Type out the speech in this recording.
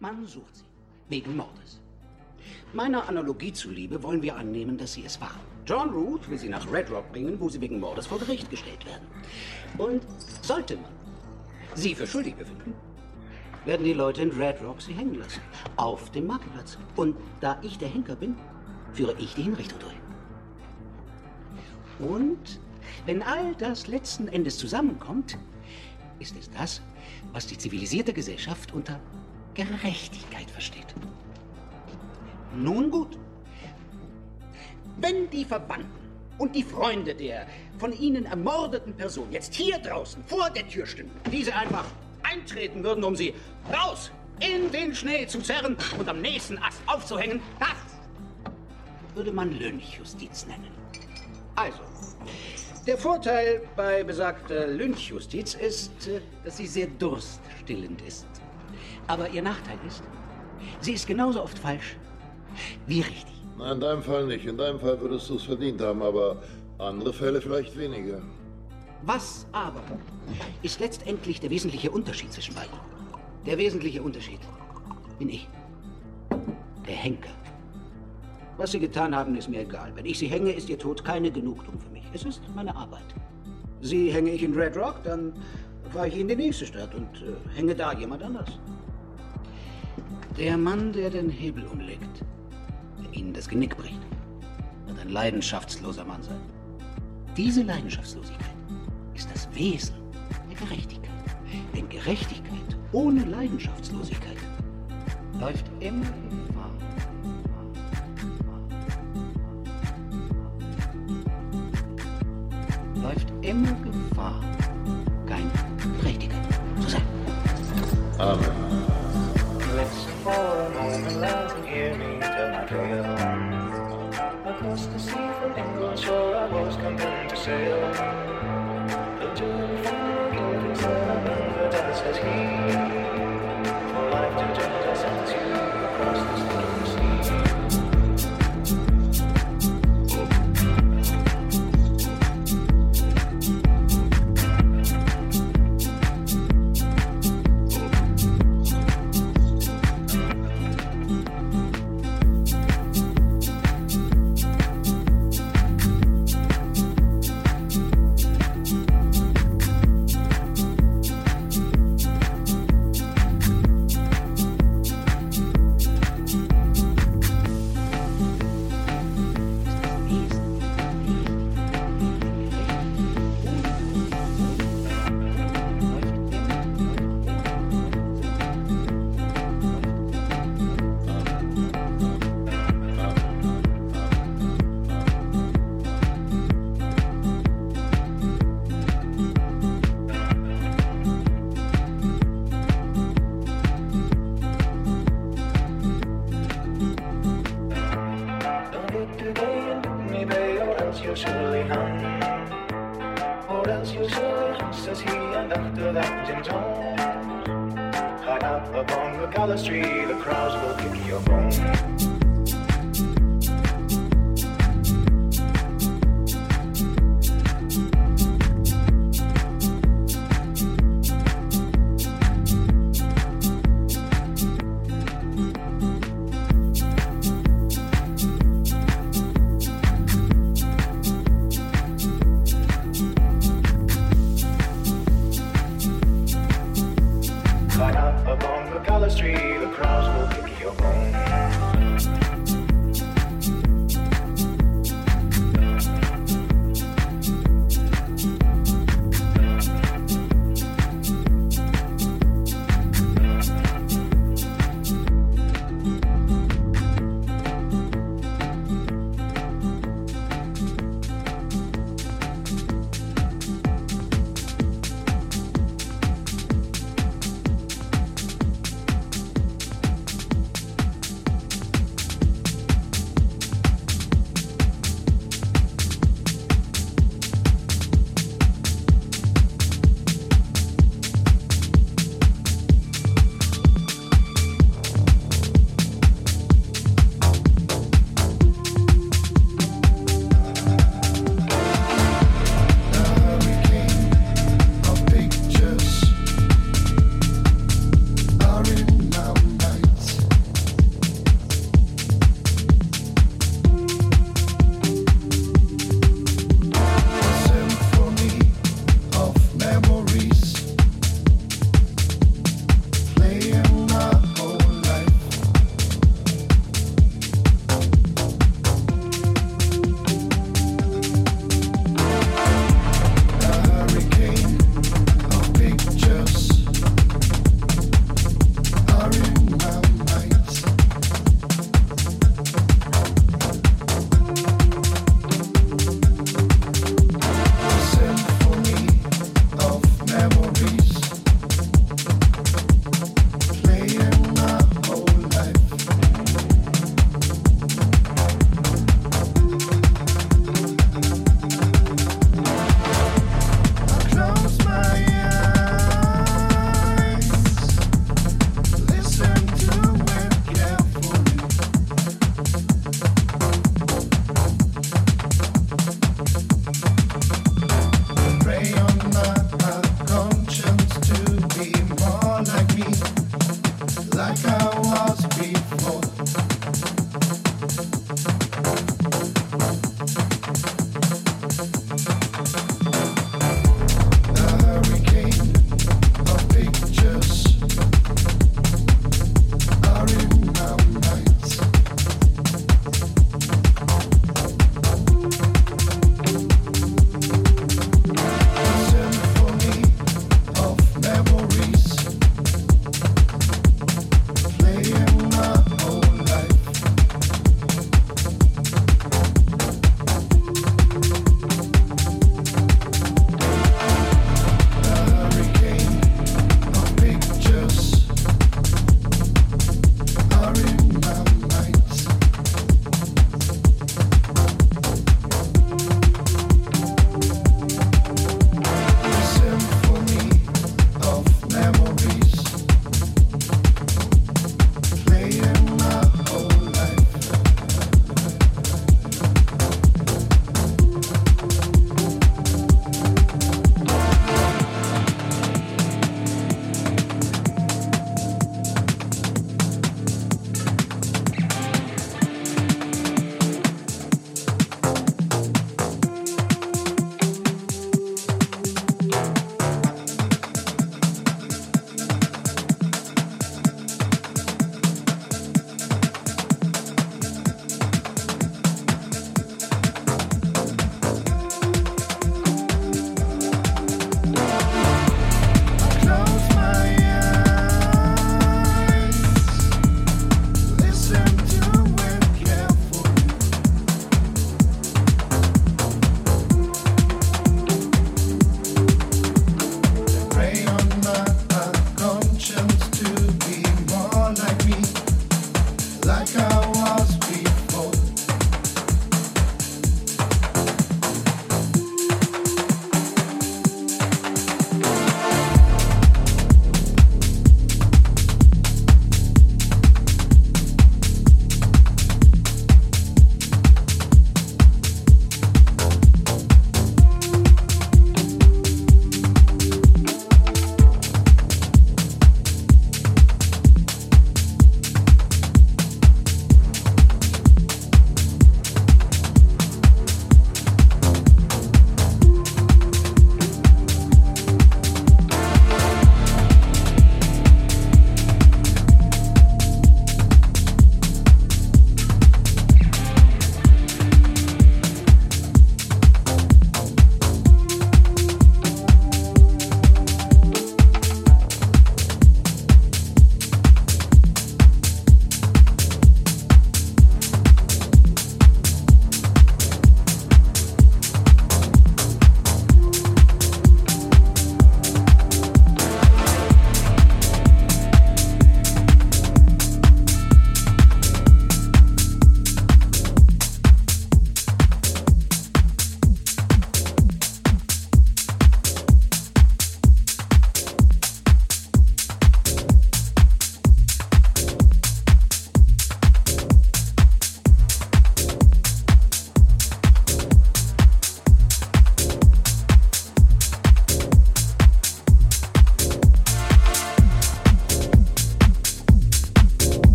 Man sucht sie. Wegen Mordes. Meiner Analogie zuliebe wollen wir annehmen, dass sie es waren. John Root will sie nach Red Rock bringen, wo sie wegen Mordes vor Gericht gestellt werden. Und sollte man sie für schuldig befinden, werden die Leute in Red Rock sie hängen lassen. Auf dem Marktplatz. Und da ich der Henker bin, führe ich die Hinrichtung durch. Und wenn all das letzten Endes zusammenkommt, ist es das, was die zivilisierte Gesellschaft unter Gerechtigkeit versteht. Nun gut. Wenn die Verwandten und die Freunde der von ihnen ermordeten Person jetzt hier draußen vor der Tür stünden, diese einfach eintreten würden, um sie raus in den Schnee zu zerren und am nächsten Ast aufzuhängen, das würde man Lynchjustiz nennen. Also, der Vorteil bei besagter Lynchjustiz ist, äh, dass sie sehr durststillend ist. Aber ihr Nachteil ist, sie ist genauso oft falsch wie richtig. Nein, in deinem Fall nicht. In deinem Fall würdest du es verdient haben, aber andere Fälle vielleicht weniger. Was aber ist letztendlich der wesentliche Unterschied zwischen beiden? Der wesentliche Unterschied bin ich. Der Henker. Was Sie getan haben, ist mir egal. Wenn ich Sie hänge, ist Ihr Tod keine Genugtuung für mich. Es ist meine Arbeit. Sie hänge ich in Red Rock, dann fahre ich in die nächste Stadt und äh, hänge da jemand anders. Der Mann, der den Hebel umlegt, der Ihnen das Genick bricht, wird ein leidenschaftsloser Mann sein. Diese Leidenschaftslosigkeit ist das Wesen der Gerechtigkeit. Denn Gerechtigkeit ohne Leidenschaftslosigkeit läuft immer Gefahr. Läuft immer Gefahr, keine Gerechtigkeit zu sein. Amen. Listen for a moment, love, and hear me tell my tale. Across the sea from England shore, I was coming to sail. The journey from Guildford said, I've done says he. For life to change,